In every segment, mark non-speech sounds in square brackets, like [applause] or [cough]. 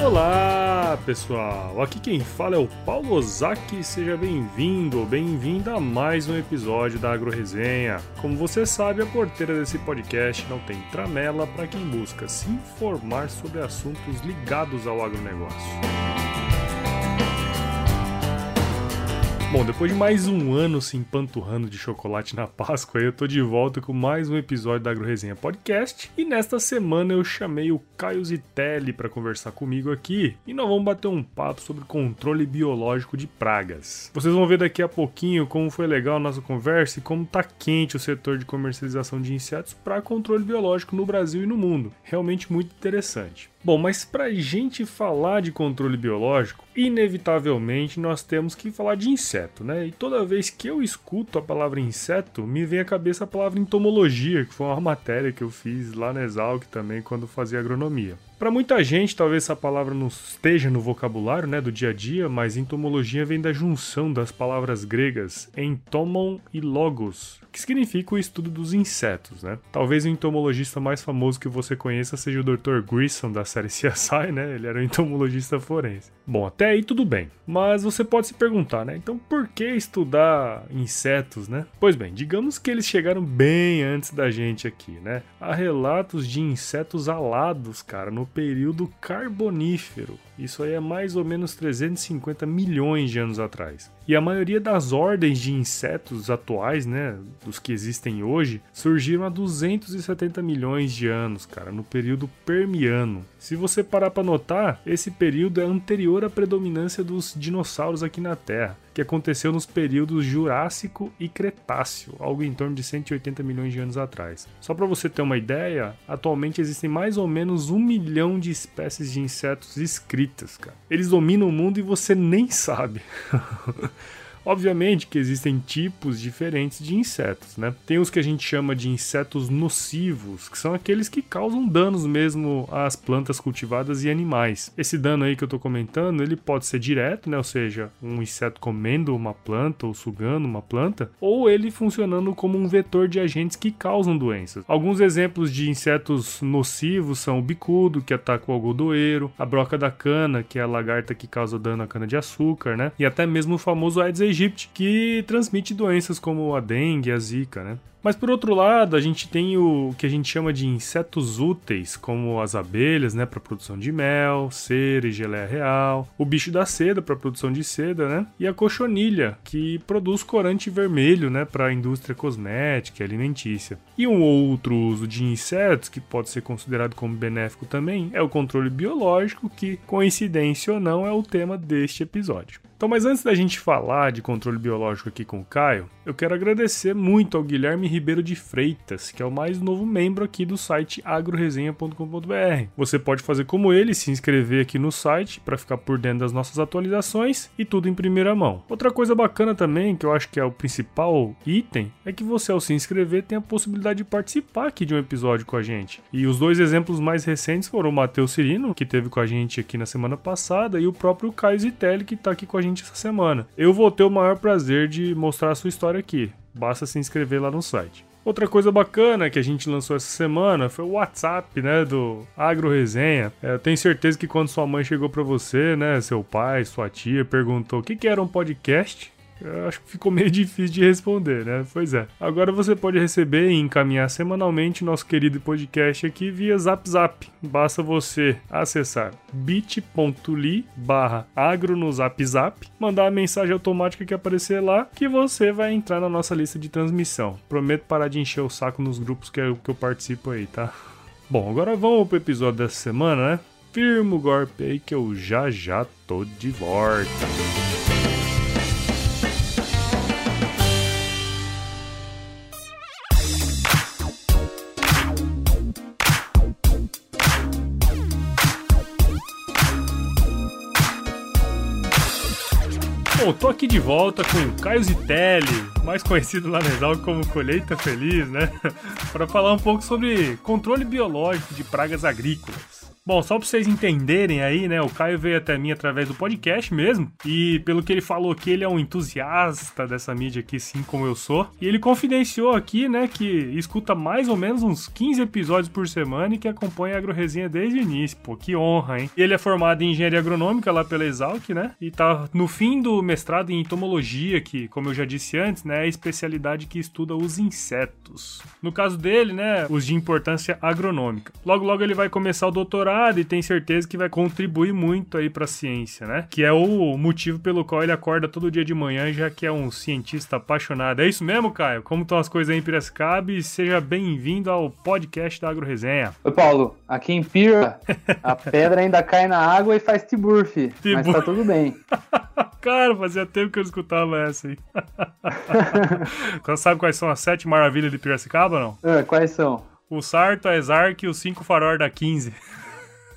Olá pessoal, aqui quem fala é o Paulo Ozaki, seja bem-vindo ou bem-vinda a mais um episódio da Agro Resenha. Como você sabe, a porteira desse podcast não tem tramela para quem busca se informar sobre assuntos ligados ao agronegócio. Bom, depois de mais um ano se empanturrando de chocolate na Páscoa, eu tô de volta com mais um episódio da AgroResenha Podcast. E nesta semana eu chamei o Caio Zitelli para conversar comigo aqui e nós vamos bater um papo sobre controle biológico de pragas. Vocês vão ver daqui a pouquinho como foi legal a nossa conversa e como tá quente o setor de comercialização de insetos para controle biológico no Brasil e no mundo. Realmente muito interessante. Bom, mas para gente falar de controle biológico, inevitavelmente nós temos que falar de inseto, né? E toda vez que eu escuto a palavra inseto, me vem à cabeça a palavra entomologia, que foi uma matéria que eu fiz lá na Exalc também quando fazia agronomia. Para muita gente, talvez essa palavra não esteja no vocabulário né, do dia a dia, mas entomologia vem da junção das palavras gregas entomon e logos, que significa o estudo dos insetos. Né? Talvez o entomologista mais famoso que você conheça seja o Dr. Grissom da série [laughs] CSI, né? Ele era um entomologista forense. Bom, até aí tudo bem, mas você pode se perguntar, né? Então por que estudar insetos, né? Pois bem, digamos que eles chegaram bem antes da gente aqui, né? Há relatos de insetos alados, cara, no período carbonífero. Isso aí é mais ou menos 350 milhões de anos atrás. E a maioria das ordens de insetos atuais, né, dos que existem hoje, surgiram há 270 milhões de anos, cara, no período Permiano. Se você parar para notar, esse período é anterior à predominância dos dinossauros aqui na Terra, que aconteceu nos períodos Jurássico e Cretáceo, algo em torno de 180 milhões de anos atrás. Só para você ter uma ideia, atualmente existem mais ou menos um milhão de espécies de insetos escritas, cara. Eles dominam o mundo e você nem sabe. [laughs] Obviamente que existem tipos diferentes de insetos, né? Tem os que a gente chama de insetos nocivos, que são aqueles que causam danos mesmo às plantas cultivadas e animais. Esse dano aí que eu tô comentando, ele pode ser direto, né? Ou seja, um inseto comendo uma planta ou sugando uma planta, ou ele funcionando como um vetor de agentes que causam doenças. Alguns exemplos de insetos nocivos são o bicudo, que ataca o algodoeiro, a broca da cana, que é a lagarta que causa dano à cana de açúcar, né? E até mesmo o famoso Aedes que transmite doenças como a dengue, a zika, né? Mas por outro lado, a gente tem o que a gente chama de insetos úteis, como as abelhas, né, para produção de mel, cera e geleia real, o bicho da seda para produção de seda, né, e a cochonilha, que produz corante vermelho, né, para a indústria cosmética e alimentícia. E um outro uso de insetos que pode ser considerado como benéfico também é o controle biológico, que coincidência ou não é o tema deste episódio. Então, mas antes da gente falar de controle biológico aqui com o Caio, eu quero agradecer muito ao Guilherme Ribeiro de Freitas, que é o mais novo membro aqui do site agroresenha.com.br. Você pode fazer como ele, se inscrever aqui no site para ficar por dentro das nossas atualizações e tudo em primeira mão. Outra coisa bacana também, que eu acho que é o principal item, é que você ao se inscrever tem a possibilidade de participar aqui de um episódio com a gente. E os dois exemplos mais recentes foram o Matheus Cirino, que teve com a gente aqui na semana passada, e o próprio Caio Zitelli, que está aqui com a gente essa semana. Eu vou ter o maior prazer de mostrar a sua história aqui. Basta se inscrever lá no site. Outra coisa bacana que a gente lançou essa semana foi o WhatsApp, né, do Agro Resenha. É, eu tenho certeza que quando sua mãe chegou para você, né, seu pai, sua tia, perguntou o que, que era um podcast, eu acho que ficou meio [laughs] difícil de responder, né? Pois é. Agora você pode receber e encaminhar semanalmente nosso querido podcast aqui via Zap Zap. Basta você acessar bit.ly barra agro no Zap Zap, mandar a mensagem automática que aparecer lá, que você vai entrar na nossa lista de transmissão. Prometo parar de encher o saco nos grupos que eu, que eu participo aí, tá? Bom, agora vamos pro episódio dessa semana, né? Firma o golpe aí que eu já já tô de volta. Bom, tô aqui de volta com o Caio Zitelli, mais conhecido lá na Exalc como Colheita Feliz, né? [laughs] Para falar um pouco sobre controle biológico de pragas agrícolas. Bom, só pra vocês entenderem aí, né? O Caio veio até mim através do podcast mesmo. E pelo que ele falou aqui, ele é um entusiasta dessa mídia aqui, sim como eu sou. E ele confidenciou aqui, né, que escuta mais ou menos uns 15 episódios por semana e que acompanha a AgroResenha desde o início. Pô, que honra, hein? Ele é formado em engenharia agronômica lá pela Exalc, né? E tá no fim do mestrado em entomologia, que, como eu já disse antes, né, é a especialidade que estuda os insetos. No caso dele, né, os de importância agronômica. Logo, logo ele vai começar o doutorado e tem certeza que vai contribuir muito aí para a ciência, né? Que é o motivo pelo qual ele acorda todo dia de manhã, já que é um cientista apaixonado. É isso mesmo, Caio? Como estão as coisas aí em Piracicaba? E seja bem-vindo ao podcast da AgroResenha. Oi, Paulo. Aqui em Pira, a [laughs] pedra ainda cai na água e faz tiburf, mas tá tudo bem. [laughs] Cara, fazia tempo que eu escutava essa aí. [laughs] Sabe quais são as sete maravilhas de Piracicaba, não? É, quais são? O Sarto, a Exarc e os cinco farol da 15.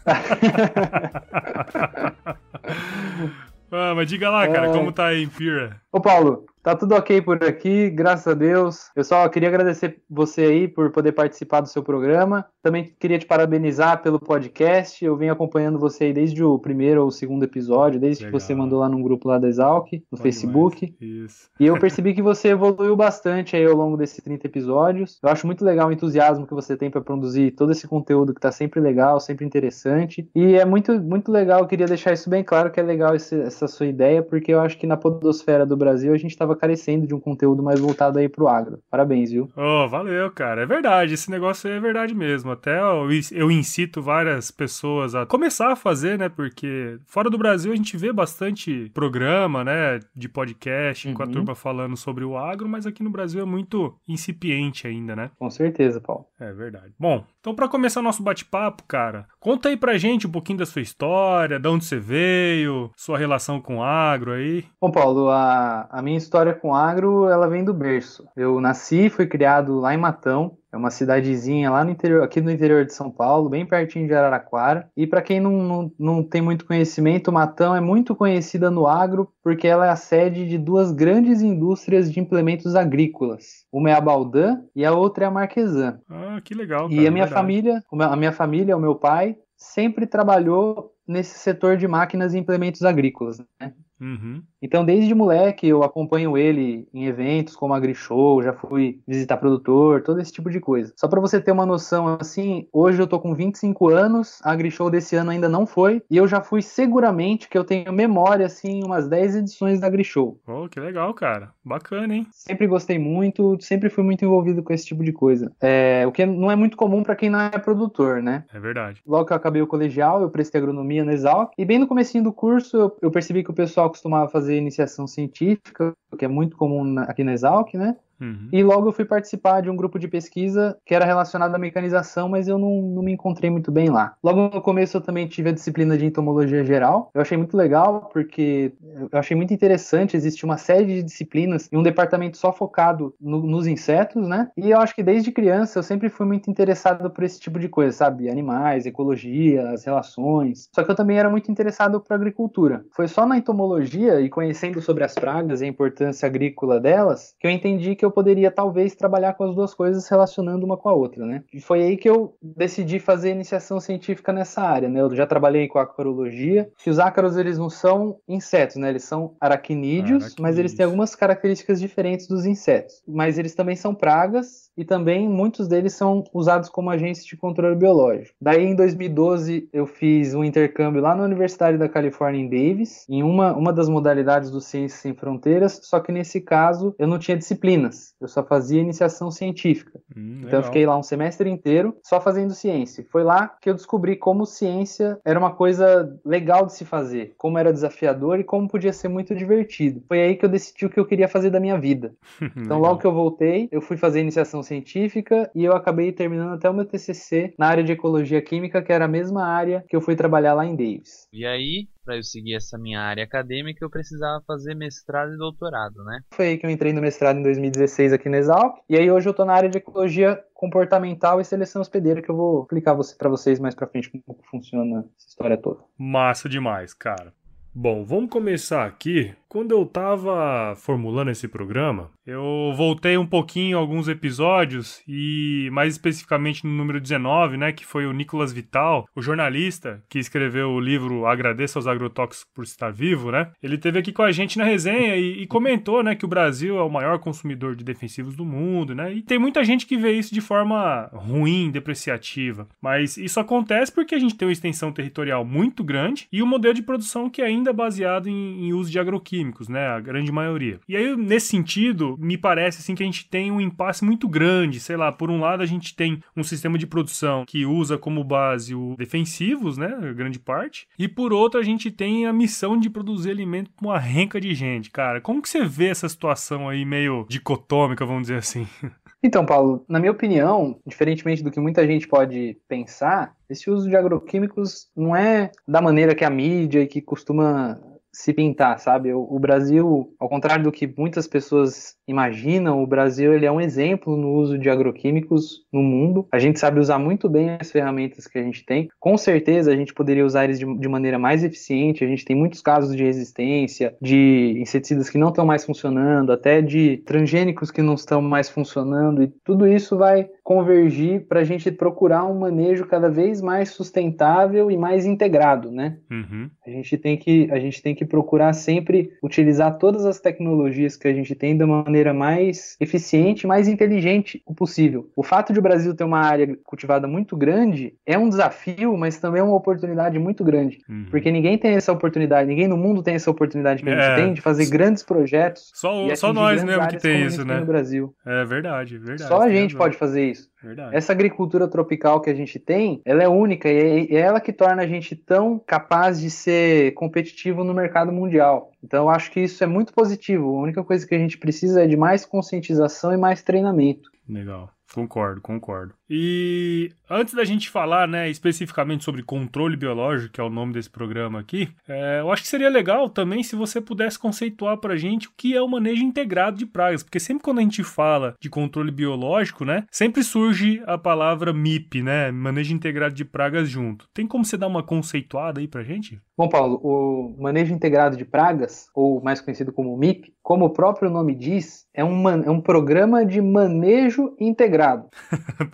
[laughs] ah, mas diga lá, cara, é... como tá aí em Pira? Ô, Paulo, Tá tudo ok por aqui, graças a Deus. Eu só queria agradecer você aí por poder participar do seu programa. Também queria te parabenizar pelo podcast. Eu venho acompanhando você aí desde o primeiro ou segundo episódio, desde Legal. que você mandou lá num grupo lá da Exalc, no Pode Facebook. Isso. E eu percebi que você evoluiu bastante aí ao longo desses 30 episódios. Eu acho muito legal o entusiasmo que você tem para produzir todo esse conteúdo que tá sempre legal, sempre interessante. E é muito, muito legal, eu queria deixar isso bem claro que é legal esse, essa sua ideia, porque eu acho que na podosfera do Brasil a gente tava estava carecendo de um conteúdo mais voltado aí pro agro. Parabéns, viu? Oh, valeu, cara. É verdade, esse negócio é verdade mesmo. Até eu, eu incito várias pessoas a começar a fazer, né? Porque fora do Brasil a gente vê bastante programa, né? De podcast uhum. com a uhum. turma falando sobre o agro, mas aqui no Brasil é muito incipiente ainda, né? Com certeza, Paulo. É verdade. Bom, então para começar nosso bate-papo, cara, conta aí pra gente um pouquinho da sua história, de onde você veio, sua relação com o agro aí. Bom, Paulo, a, a minha história história com agro, ela vem do berço. Eu nasci, fui criado lá em Matão, é uma cidadezinha lá no interior, aqui no interior de São Paulo, bem pertinho de Araraquara. E para quem não, não, não tem muito conhecimento, Matão é muito conhecida no agro porque ela é a sede de duas grandes indústrias de implementos agrícolas. Uma é a Baldan e a outra é a Marquesan. Ah, que legal. Cara, e a minha verdade. família, a minha família, o meu pai, sempre trabalhou nesse setor de máquinas e implementos agrícolas. Né? Uhum. Então, desde moleque, eu acompanho ele em eventos como AgriShow, já fui visitar produtor, todo esse tipo de coisa. Só para você ter uma noção, assim, hoje eu tô com 25 anos, a AgriShow desse ano ainda não foi, e eu já fui seguramente, que eu tenho memória, assim, umas 10 edições da AgriShow. Oh, que legal, cara. Bacana, hein? Sempre gostei muito, sempre fui muito envolvido com esse tipo de coisa. É, o que não é muito comum para quem não é produtor, né? É verdade. Logo que eu acabei o colegial, eu prestei agronomia na Exalc, e bem no comecinho do curso, eu, eu percebi que o pessoal costumava fazer iniciação científica, que é muito comum aqui na Exalc, né? Uhum. E logo eu fui participar de um grupo de pesquisa que era relacionado à mecanização, mas eu não, não, me encontrei muito bem lá. Logo no começo eu também tive a disciplina de entomologia geral. Eu achei muito legal porque eu achei muito interessante. Existe uma série de disciplinas e um departamento só focado no, nos insetos, né? E eu acho que desde criança eu sempre fui muito interessado por esse tipo de coisa, sabe? Animais, ecologia, as relações. Só que eu também era muito interessado por agricultura. Foi só na entomologia e conhecendo sobre as pragas e a importância agrícola delas que eu entendi que eu eu poderia talvez trabalhar com as duas coisas relacionando uma com a outra, né? E foi aí que eu decidi fazer iniciação científica nessa área, né? Eu já trabalhei com acarologia, que os ácaros eles não são insetos, né? Eles são aracnídeos, mas eles têm algumas características diferentes dos insetos. Mas eles também são pragas e também muitos deles são usados como agentes de controle biológico. Daí em 2012 eu fiz um intercâmbio lá na Universidade da Califórnia em Davis, em uma, uma das modalidades do Ciências Sem Fronteiras, só que nesse caso eu não tinha disciplinas eu só fazia iniciação científica. Hum, então eu fiquei lá um semestre inteiro só fazendo ciência. Foi lá que eu descobri como ciência era uma coisa legal de se fazer, como era desafiador e como podia ser muito divertido. Foi aí que eu decidi o que eu queria fazer da minha vida. [laughs] Então logo que eu voltei, eu fui fazer iniciação científica e eu acabei terminando até o meu TCC na área de ecologia química, que era a mesma área que eu fui trabalhar lá em Davis. E aí, para eu seguir essa minha área acadêmica, eu precisava fazer mestrado e doutorado, né? Foi aí que eu entrei no mestrado em 2016 aqui na Exalc, e aí hoje eu tô na área de ecologia comportamental e seleção hospedeira, que eu vou explicar para vocês mais para frente como funciona essa história toda. Massa demais, cara. Bom, vamos começar aqui quando eu estava formulando esse programa, eu voltei um pouquinho alguns episódios e mais especificamente no número 19, né, que foi o Nicolas Vital, o jornalista que escreveu o livro Agradeça aos agrotóxicos por estar vivo, né? Ele teve aqui com a gente na resenha e, e, comentou, né, que o Brasil é o maior consumidor de defensivos do mundo, né? E tem muita gente que vê isso de forma ruim, depreciativa, mas isso acontece porque a gente tem uma extensão territorial muito grande e um modelo de produção que é ainda baseado em, em uso de agroquímicos químicos, né? A grande maioria. E aí, nesse sentido, me parece assim que a gente tem um impasse muito grande. Sei lá, por um lado, a gente tem um sistema de produção que usa como base o defensivos, né? Grande parte. E por outro, a gente tem a missão de produzir alimento com uma renca de gente. Cara, como que você vê essa situação aí meio dicotômica, vamos dizer assim? [laughs] Então, Paulo, na minha opinião, diferentemente do que muita gente pode pensar, esse uso de agroquímicos não é da maneira que a mídia e que costuma se pintar, sabe? O, o, Brasil, ao contrário do que muitas pessoas imaginam, o Brasil ele é um exemplo no uso de agroquímicos no mundo. A gente sabe usar muito bem as ferramentas que a gente tem. Com certeza a gente poderia usar eles de, de maneira mais eficiente. A gente tem muitos casos de resistência, de inseticidas que não estão mais funcionando, até de transgênicos que não estão mais funcionando, e tudo isso vai convergir para a gente procurar um manejo cada vez mais sustentável e mais integrado, né? Uhum. A gente tem que a gente tem que procurar sempre utilizar todas as tecnologias que a gente tem da maneira mais eficiente, mais inteligente possível. O fato de o Brasil ter uma área cultivada muito grande é um desafio, mas também é uma oportunidade muito grande, uhum. porque ninguém tem essa oportunidade, ninguém no mundo tem essa oportunidade que a gente é, tem de fazer grandes projetos. Só, só nós mesmo que tem isso, né? No Brasil. É verdade, verdade. Só a gente pode fazer isso. Verdade. Essa agricultura tropical que a gente tem, ela é única e é ela que torna a gente tão capaz de ser competitivo no mercado mundial. Então eu acho que isso é muito positivo. A única coisa que a gente precisa é de mais conscientização e mais treinamento. Legal. Concordo, concordo. E antes da gente falar, né, especificamente sobre controle biológico, que é o nome desse programa aqui, é, eu acho que seria legal também se você pudesse conceituar pra gente o que é o manejo integrado de pragas, porque sempre quando a gente fala de controle biológico, né, sempre surge a palavra MIP, né, manejo integrado de pragas junto. Tem como você dar uma conceituada aí pra gente? Bom, Paulo, o manejo integrado de pragas, ou mais conhecido como MIP, como o próprio nome diz, é um, é um programa de manejo integrado.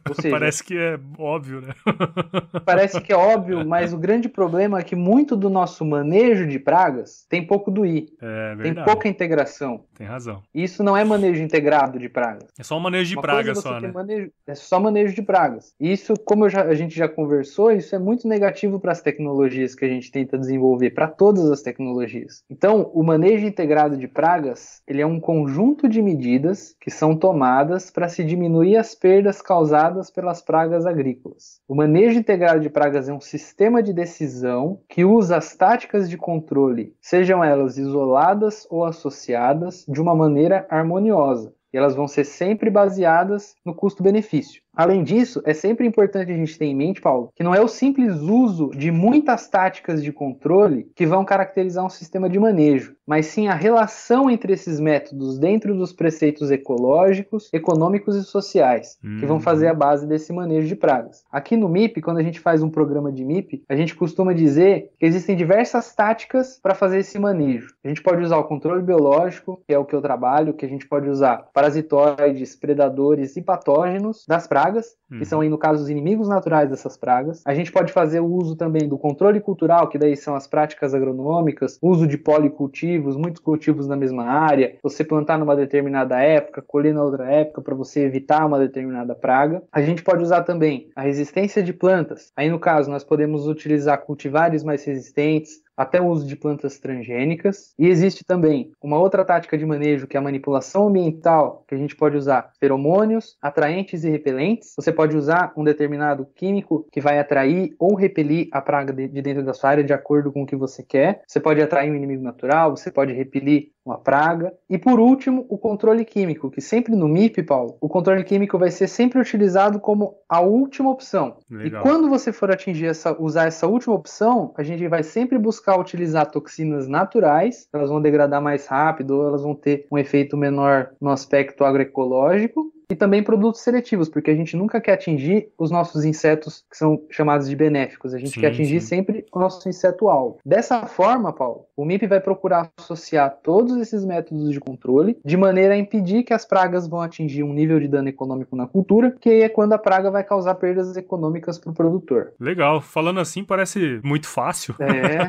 Ou [laughs] seja, parece que é óbvio, né? [laughs] parece que é óbvio, mas o grande problema é que muito do nosso manejo de pragas tem pouco do I. É. Tem pouca integração. Tem razão. Isso não é manejo integrado de pragas. É só um manejo de Uma pragas só, né? Manejo, é só manejo de pragas. Isso, como já, a gente já conversou, isso é muito negativo para as tecnologias que a gente tenta desenvolver, para todas as tecnologias. Então, o manejo integrado de pragas, ele é um conjunto de medidas que são tomadas para se diminuir as perdas causadas pelas pragas agrícolas. O manejo integrado de pragas é um sistema de decisão que usa as táticas de controle, sejam elas isoladas ou associadas, de uma maneira harmoniosa. E elas vão ser sempre baseadas no custo-benefício. Além disso, é sempre importante a gente ter em mente, Paulo, que não é o simples uso de muitas táticas de controle que vão caracterizar um sistema de manejo, mas sim a relação entre esses métodos dentro dos preceitos ecológicos, econômicos e sociais, que vão fazer a uhum. base desse manejo de pragas. Aqui no MIP, quando a gente faz um programa de MIP, a gente costuma dizer que existem diversas táticas para fazer esse manejo. A gente pode usar o controle biológico, que é o que eu trabalho, que a gente pode usar parasitoides, predadores e patógenos das pragas pragas, uhum. que são aí, no caso, os inimigos naturais dessas pragas. A gente pode fazer o uso também do controle cultural, que daí são as práticas agronômicas, uso de policultivos, muitos cultivos na mesma área, você plantar numa determinada época, colher na outra época para você evitar uma determinada praga. A gente pode usar também a resistência de plantas. Aí, no caso, nós podemos utilizar cultivares mais resistentes, até o uso de plantas transgênicas. E existe também uma outra tática de manejo que é a manipulação ambiental, que a gente pode usar feromônios, atraentes e repelentes. Você pode usar um determinado químico que vai atrair ou repelir a praga de dentro da sua área de acordo com o que você quer. Você pode atrair um inimigo natural, você pode repelir uma praga. E por último, o controle químico, que sempre no MIP, Paulo, o controle químico vai ser sempre utilizado como a última opção. Legal. E quando você for atingir essa, usar essa última opção, a gente vai sempre buscar utilizar toxinas naturais, elas vão degradar mais rápido, elas vão ter um efeito menor no aspecto agroecológico, e também produtos seletivos, porque a gente nunca quer atingir os nossos insetos que são chamados de benéficos, a gente sim, quer atingir sim. sempre o nosso inseto alvo. Dessa forma, Paulo, o MIP vai procurar associar todos esses métodos de controle de maneira a impedir que as pragas vão atingir um nível de dano econômico na cultura, que é quando a praga vai causar perdas econômicas para o produtor. Legal, falando assim parece muito fácil. É.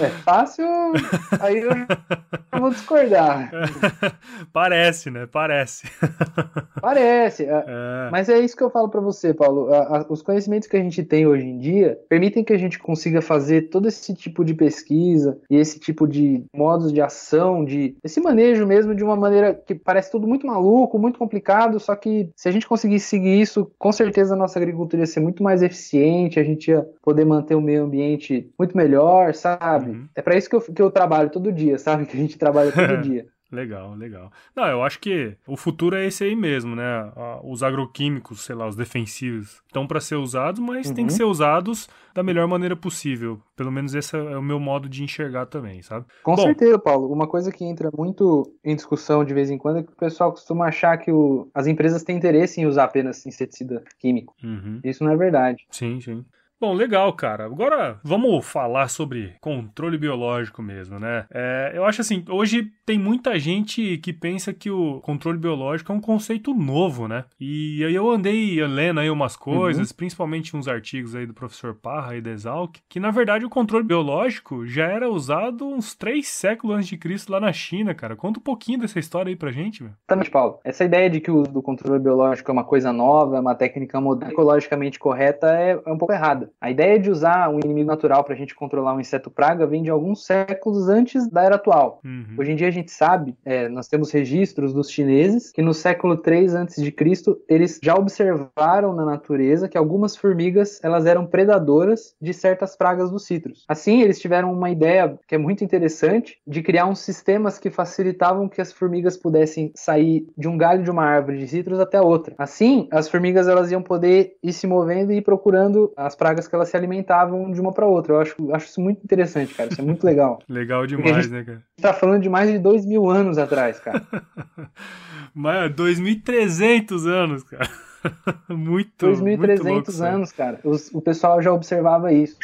É fácil, aí eu vou discordar. [laughs] Parece, né? Parece. [laughs] Parece. É. é. Mas é isso que eu falo para você, Paulo. Os conhecimentos que a gente tem hoje em dia permitem que a gente consiga fazer todo esse tipo de pesquisa e esse tipo de modos de ação, de esse manejo mesmo de uma maneira que parece tudo muito maluco, muito complicado, só que se a gente conseguir seguir isso, com certeza a nossa agricultura ia ser muito mais eficiente, a gente ia poder manter o meio ambiente muito melhor, sabe? Uhum. É para isso que eu, que eu trabalho todo dia, sabe? [laughs] Que a gente trabalha todo [laughs] dia. Legal, legal. Não, eu acho que o futuro é esse aí mesmo, né? Os agroquímicos, sei lá, os defensivos, estão para ser usados, mas uhum. tem que ser usados da melhor maneira possível. Pelo menos esse é o meu modo de enxergar também, sabe? Com Bom, certeza, Paulo. Uma coisa que entra muito em discussão de vez em quando é que o pessoal costuma achar que o... as empresas têm interesse em usar apenas inseticida químico. Uhum. Isso não é verdade. Sim, sim. Bom, legal, cara. Agora vamos falar sobre controle biológico mesmo, né? É, eu acho assim, hoje tem muita gente que pensa que o controle biológico é um conceito novo, né? E aí eu andei lendo aí umas coisas, uhum. principalmente uns artigos aí do professor Parra e da Exalc, que na verdade o controle biológico já era usado uns três séculos antes de Cristo lá na China, cara. Conta um pouquinho dessa história aí pra gente, velho. Exatamente, Paulo. Essa ideia de que o uso do controle biológico é uma coisa nova, é uma técnica moderna, ecologicamente correta, é, é um pouco errada. A ideia de usar um inimigo natural para a gente controlar um inseto praga vem de alguns séculos antes da era atual. Uhum. Hoje em dia a gente sabe, é, nós temos registros dos chineses que no século 3 a.C. eles já observaram na natureza que algumas formigas elas eram predadoras de certas pragas dos citros. Assim, eles tiveram uma ideia que é muito interessante de criar uns sistemas que facilitavam que as formigas pudessem sair de um galho de uma árvore de citros até outra. Assim, as formigas elas iam poder ir se movendo e ir procurando as pragas que elas se alimentavam de uma para outra. Eu acho, acho isso muito interessante, cara. Isso é muito legal. [laughs] legal demais, né, cara? tá falando de mais de dois mil anos atrás, cara. [laughs] Mas 2.300 anos, cara. [laughs] muito, 2.300 anos, cara. o pessoal já observava isso.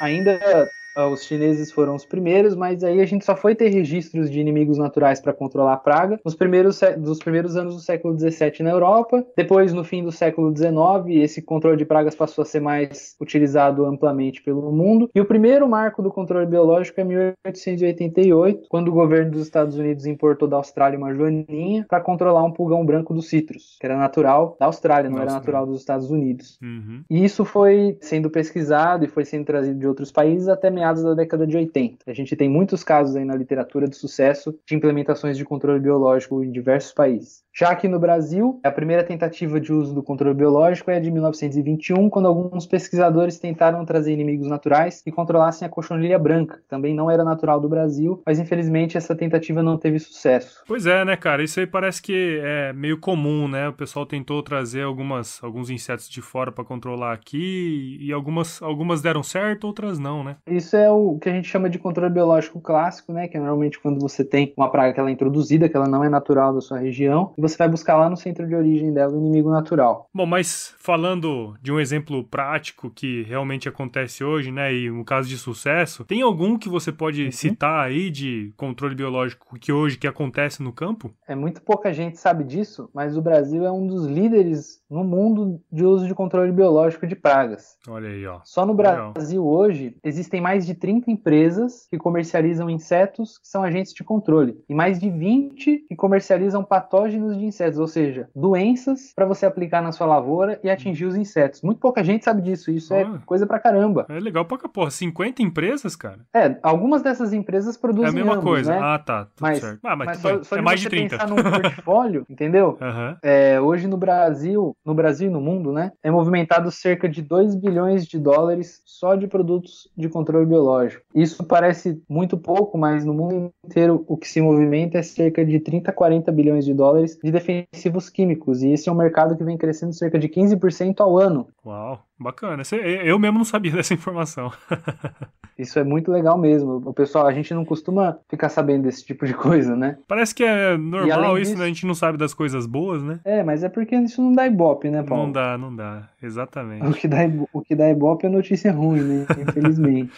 Ainda os chineses foram os primeiros, mas aí a gente só foi ter registros de inimigos naturais para controlar a praga nos primeiros, dos primeiros anos do século XVII na Europa. Depois, no fim do século XIX, esse controle de pragas passou a ser mais utilizado amplamente pelo mundo. E o primeiro marco do controle biológico é 1888, quando o governo dos Estados Unidos importou da Austrália uma joaninha para controlar um pulgão branco dos citros, que era natural da Austrália, não Nossa, era natural dos Estados Unidos. Uhum. E isso foi sendo pesquisado e foi sendo trazido de outros países até meados da década de 80. A gente tem muitos casos aí na literatura de sucesso de implementações de controle biológico em diversos países. Já aqui no Brasil, a primeira tentativa de uso do controle biológico é de 1921, quando alguns pesquisadores tentaram trazer inimigos naturais que controlassem a cochonilha branca, que também não era natural do Brasil, mas infelizmente essa tentativa não teve sucesso. Pois é, né, cara? Isso aí parece que é meio comum, né? O pessoal tentou trazer algumas, alguns insetos de fora para controlar aqui e algumas, algumas deram certo, outras não, né? Isso é o que a gente chama de controle biológico clássico, né? Que é normalmente quando você tem uma praga que ela é introduzida, que ela não é natural da sua região, você vai buscar lá no centro de origem dela o inimigo natural. Bom, mas falando de um exemplo prático que realmente acontece hoje, né, e um caso de sucesso, tem algum que você pode uhum. citar aí de controle biológico que hoje que acontece no campo? É muito pouca gente sabe disso, mas o Brasil é um dos líderes no mundo de uso de controle biológico de pragas. Olha aí, ó. Só no Brasil hoje existem mais de 30 empresas que comercializam insetos que são agentes de controle e mais de 20 que comercializam patógenos de insetos, ou seja, doenças para você aplicar na sua lavoura e atingir os insetos. Muito pouca gente sabe disso, isso ah, é coisa pra caramba. É legal pra porra, 50 empresas, cara? É, algumas dessas empresas produzem É a mesma ambos, coisa. Né? Ah, tá, tudo mas, certo. Ah, mas, mas só, só é mais de 30. pensar num portfólio, [laughs] entendeu? Uhum. É, hoje no Brasil, no Brasil e no mundo, né, é movimentado cerca de 2 bilhões de dólares só de produtos de controle biológico. Isso parece muito pouco, mas no mundo inteiro o que se movimenta é cerca de 30 a 40 bilhões de dólares de defensivos químicos, e esse é um mercado que vem crescendo cerca de 15% ao ano. Uau! Bacana. Eu mesmo não sabia [laughs] dessa informação. [laughs] Isso é muito legal mesmo. O pessoal, a gente não costuma ficar sabendo desse tipo de coisa, né? Parece que é normal isso, disso... né? A gente não sabe das coisas boas, né? É, mas é porque isso não dá ibope, né, Paulo? Não dá, não dá. Exatamente. [laughs] O que dá, o que dá ibope é notícia ruim, né? Infelizmente.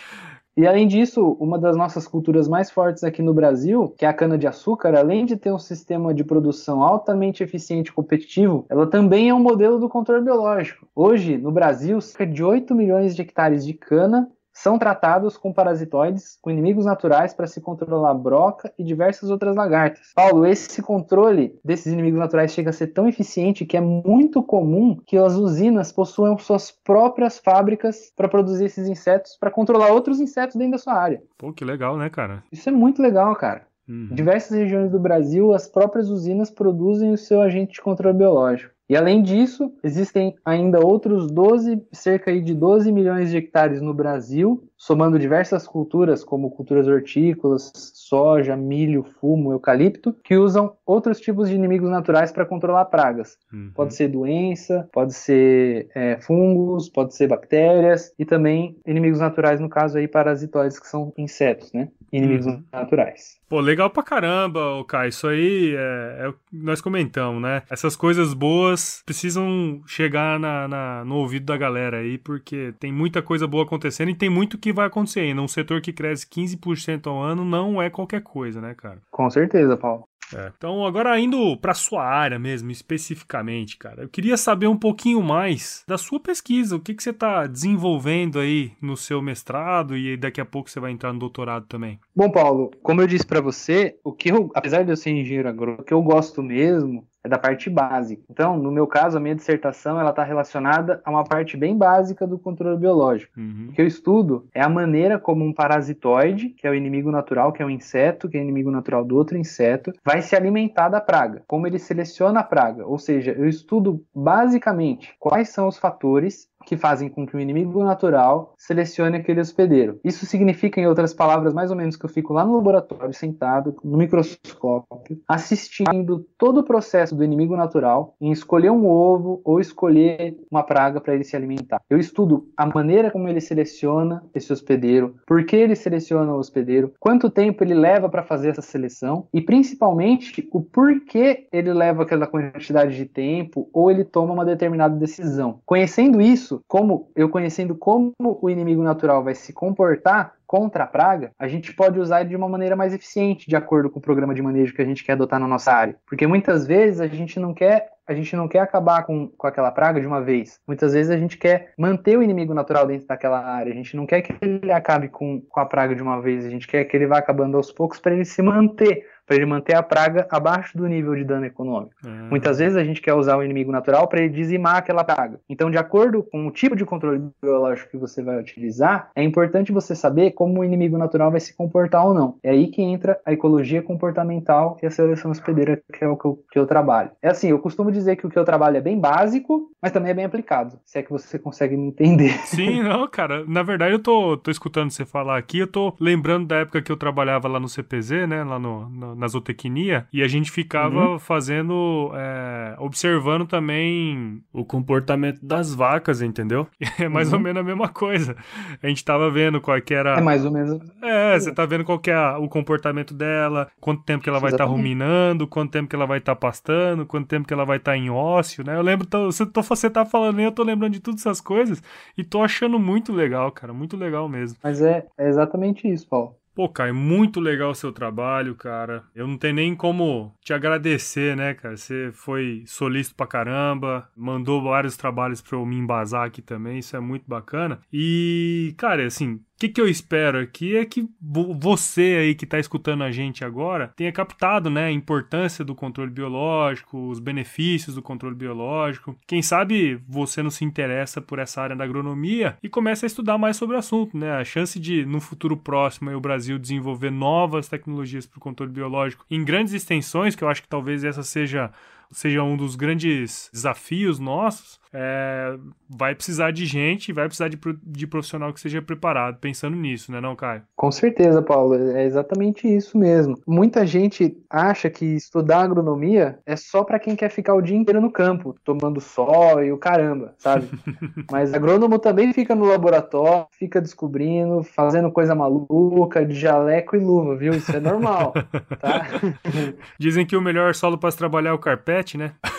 E além disso, uma das nossas culturas mais fortes aqui no Brasil, que é a cana-de-açúcar, além de ter um sistema de produção altamente eficiente e competitivo, ela também é um modelo do controle biológico. Hoje, no Brasil, cerca de 8 milhões de hectares de cana são tratados com parasitoides, com inimigos naturais para se controlar broca e diversas outras lagartas. Paulo, esse controle desses inimigos naturais chega a ser tão eficiente que é muito comum que as usinas possuam suas próprias fábricas para produzir esses insetos, para controlar outros insetos dentro da sua área. Pô, que legal, né, cara? Isso é muito legal, cara. Uhum. Em diversas regiões do Brasil, as próprias usinas produzem o seu agente de controle biológico. E além disso, existem ainda outros 12, cerca de 12 milhões de hectares no Brasil, somando diversas culturas, como culturas hortícolas, soja, milho, fumo, eucalipto, que usam outros tipos de inimigos naturais para controlar pragas. Uhum. Pode ser doença, pode ser é, fungos, pode ser bactérias e também inimigos naturais, no caso aí, parasitoides, que são insetos, né? Inimigos uhum. naturais. Pô, legal pra caramba, Kai. Isso aí é, é, o que nós comentamos, né? Essas coisas boas precisam chegar na, na, no ouvido da galera aí, porque tem muita coisa boa acontecendo e tem muito que vai acontecer ainda. Um setor que cresce 15% ao ano não é qualquer coisa, né, cara? Com certeza, Paulo. É. Então, agora indo para sua área mesmo, especificamente, cara, eu queria saber um pouquinho mais da sua pesquisa, o que, que você está desenvolvendo aí no seu mestrado e daqui a pouco você vai entrar no doutorado também. Bom, Paulo, como eu disse para você, o que eu, apesar de eu ser engenheiro agrônomo, o que eu gosto mesmo é da parte básica. Então, no meu caso, a minha dissertação ela está relacionada a uma parte bem básica do controle biológico. Uhum. O que eu estudo é a maneira como um parasitoide, que é o inimigo natural, que é um inseto, que é inimigo natural do outro inseto, vai se alimentar da praga. Como ele seleciona a praga. Ou seja, eu estudo basicamente quais são os fatores que fazem com que o inimigo natural selecione aquele hospedeiro. Isso significa, em outras palavras, mais ou menos que eu fico lá no laboratório, sentado, no microscópio, assistindo todo o processo do inimigo natural em escolher um ovo ou escolher uma praga para ele se alimentar. Eu estudo a maneira como ele seleciona esse hospedeiro, por que ele seleciona o hospedeiro, quanto tempo ele leva para fazer essa seleção e, principalmente, o porquê ele leva aquela quantidade de tempo ou ele toma uma determinada decisão. Conhecendo isso, como eu conhecendo como o inimigo natural vai se comportar contra a praga, a gente pode usar ele de uma maneira mais eficiente, de acordo com o programa de manejo que a gente quer adotar na nossa área. Porque muitas vezes a gente não quer a gente não quer acabar com, com aquela praga de uma vez. Muitas vezes a gente quer manter o inimigo natural dentro daquela área. A gente não quer que ele acabe com, com a praga de uma vez. A gente quer que ele vá acabando aos poucos para ele se manter para ele manter a praga abaixo do nível de dano econômico. Uhum. Muitas vezes a gente quer usar o inimigo natural para ele dizimar aquela praga. Então, de acordo com o tipo de controle biológico que você vai utilizar, é importante você saber como o inimigo natural vai se comportar ou não. É aí que entra a ecologia comportamental e a seleção hospedeira, que é o que eu, que eu trabalho. É assim, eu costumo dizer que o que eu trabalho é bem básico, mas também é bem aplicado, se é que você consegue me entender. [laughs] Sim, não, cara. Na verdade, eu tô, tô escutando você falar aqui, eu tô lembrando da época que eu trabalhava lá no CPZ, né, lá no, no na zootecnia, e a gente ficava uhum. fazendo, é, observando também o comportamento das vacas, entendeu? [laughs] É mais uhum. ou menos a mesma coisa. A gente tava vendo qual que era... É mais ou menos... É, você tá vendo qual que é o comportamento dela, quanto tempo que ela vai estar tá ruminando, quanto tempo que ela vai estar tá pastando, quanto tempo que ela vai estar tá em ócio, né? Eu lembro, tô, você, tô, você tá falando, eu tô lembrando de todas essas coisas e tô achando muito legal, cara, muito legal mesmo. Mas é, é exatamente isso, Paulo. Pô, Caio, muito legal o seu trabalho, cara. Eu não tenho nem como te agradecer, né, cara? Você foi solícito pra caramba, mandou vários trabalhos pra eu me embasar aqui também, isso é muito bacana. E, cara, assim, o que, que, eu espero aqui é que você aí que está escutando a gente agora tenha captado né, a importância do controle biológico, os benefícios do controle biológico. Quem sabe você não se interessa por essa área da agronomia e começa a estudar mais sobre o assunto. Né? A chance de, no futuro próximo, o Brasil desenvolver novas tecnologias para o controle biológico em grandes extensões, que eu acho que talvez essa seja seja um dos grandes desafios nossos, é, vai precisar de gente, vai precisar de, de profissional que seja preparado, pensando nisso, né, não, Caio? Com certeza, Paulo, é exatamente isso mesmo. Muita gente acha que estudar agronomia é só para quem quer ficar o dia inteiro no campo, tomando sol e o caramba, sabe? [laughs] Mas agrônomo também fica no laboratório, fica descobrindo, fazendo coisa maluca, de jaleco e luva, viu? Isso é normal, tá? [laughs] Dizem que o melhor solo para se trabalhar é o carpete, né? [laughs]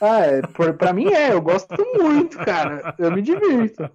Ah, é, por, pra mim é, eu gosto muito, cara. Eu me divirto.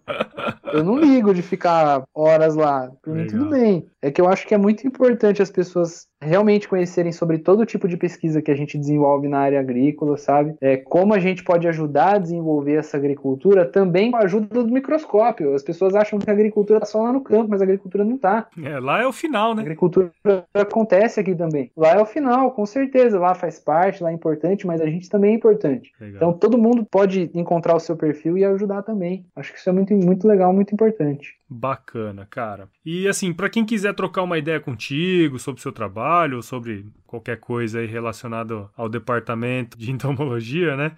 Eu não ligo de ficar horas lá. Por mim, tudo bem. É que eu acho que é muito importante as pessoas realmente conhecerem sobre todo tipo de pesquisa que a gente desenvolve na área agrícola, sabe? É, como a gente pode ajudar a desenvolver essa agricultura também com a ajuda do microscópio. As pessoas acham que a agricultura está só lá no campo, mas a agricultura não está. É, lá é o final, né? A agricultura acontece aqui também. Lá é o final, com certeza. Lá faz parte, lá é importante, mas a gente também é importante. Legal. Então todo mundo pode encontrar o seu perfil e ajudar também. Acho que isso é muito, muito legal, muito importante. Bacana, cara. E assim, para quem quiser trocar uma ideia contigo sobre o seu trabalho, sobre qualquer coisa aí relacionado ao departamento de [laughs] entomologia, né?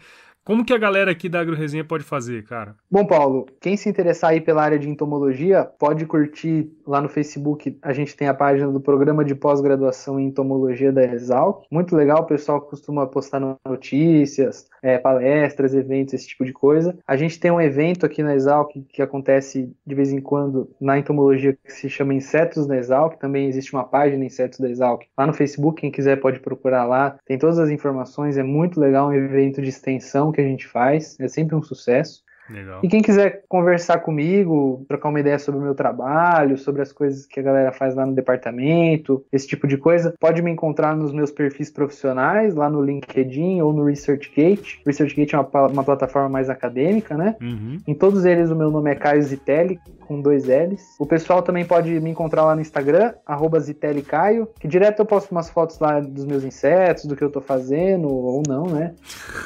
Como que a galera aqui da AgroResenha pode fazer, cara? Bom, Paulo, quem se interessar aí pela área de entomologia, pode curtir lá no Facebook. A gente tem a página do programa de pós-graduação em entomologia da Exalc. Muito legal, o pessoal costuma postar notícias, é, palestras, eventos, esse tipo de coisa. A gente tem um evento aqui na Exalc que acontece de vez em quando na entomologia que se chama Insetos da Exalc. Também existe uma página Insetos da Exalc lá no Facebook. Quem quiser pode procurar lá. Tem todas as informações. É muito legal, um evento de extensão que a gente faz. É sempre um sucesso. Legal. E quem quiser conversar comigo, trocar uma ideia sobre o meu trabalho, sobre as coisas que a galera faz lá no departamento, esse tipo de coisa, pode me encontrar nos meus perfis profissionais, lá no LinkedIn ou no ResearchGate. ResearchGate é uma, uma plataforma mais acadêmica, né? Uhum. Em todos eles o meu nome é Caio Zitelli, com dois L's. O pessoal também pode me encontrar lá no Instagram, arroba Caio, que direto eu posto umas fotos lá dos meus insetos, do que eu tô fazendo, ou não, né?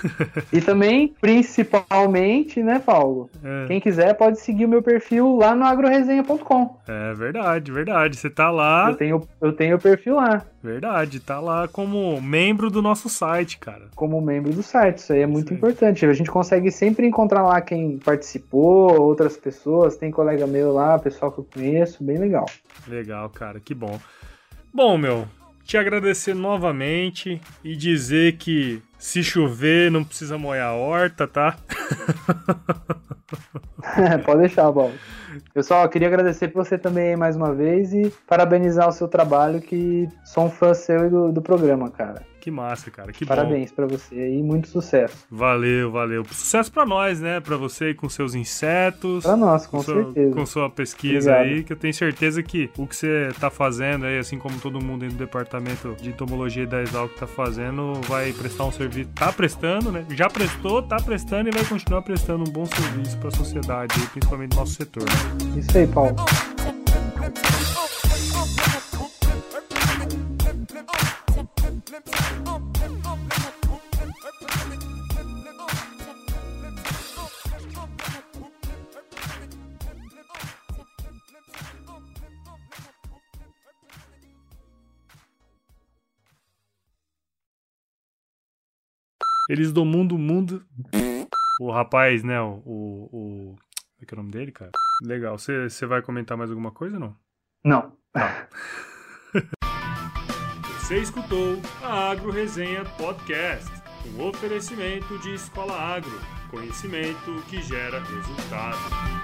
[laughs] e também, principalmente, né, Paulo? É. Quem quiser pode seguir o meu perfil lá no agroresenha.com. É verdade, verdade. Você tá lá. Eu tenho, eu tenho o perfil lá. Verdade, tá lá como membro do nosso site, cara. Como membro do site, isso aí é muito importante. A gente consegue sempre encontrar lá quem participou, outras pessoas, tem colega meu lá, pessoal que eu conheço, bem legal. Legal, cara, que bom. Bom, meu, te agradecer novamente e dizer que se chover não precisa molhar a horta, tá? [laughs] Pode deixar. Pessoal, eu queria agradecer por você também mais uma vez e parabenizar o seu trabalho, que sou um fã seu e do, do programa, cara. Que massa, cara. Que Parabéns para você aí, muito sucesso. Valeu, valeu. Sucesso para nós, né? Para você com seus insetos. Para nós, com, com certeza. com sua pesquisa Obrigado. aí, que eu tenho certeza que o que você tá fazendo aí, assim como todo mundo aí no departamento de entomologia da Exalc tá fazendo, vai prestar um serviço. Tá prestando, né? Já prestou, tá prestando e vai continuar prestando um bom serviço para a sociedade, principalmente no nosso setor. Né? Isso aí, Paulo. Eles do mundo, mundo. O rapaz, né? O. o, o... Como é que é o nome dele, cara? Legal. Você vai comentar mais alguma coisa ou não? Não. Tá. [laughs] Você escutou a Agro Resenha Podcast, um oferecimento de Escola Agro, conhecimento que gera resultado.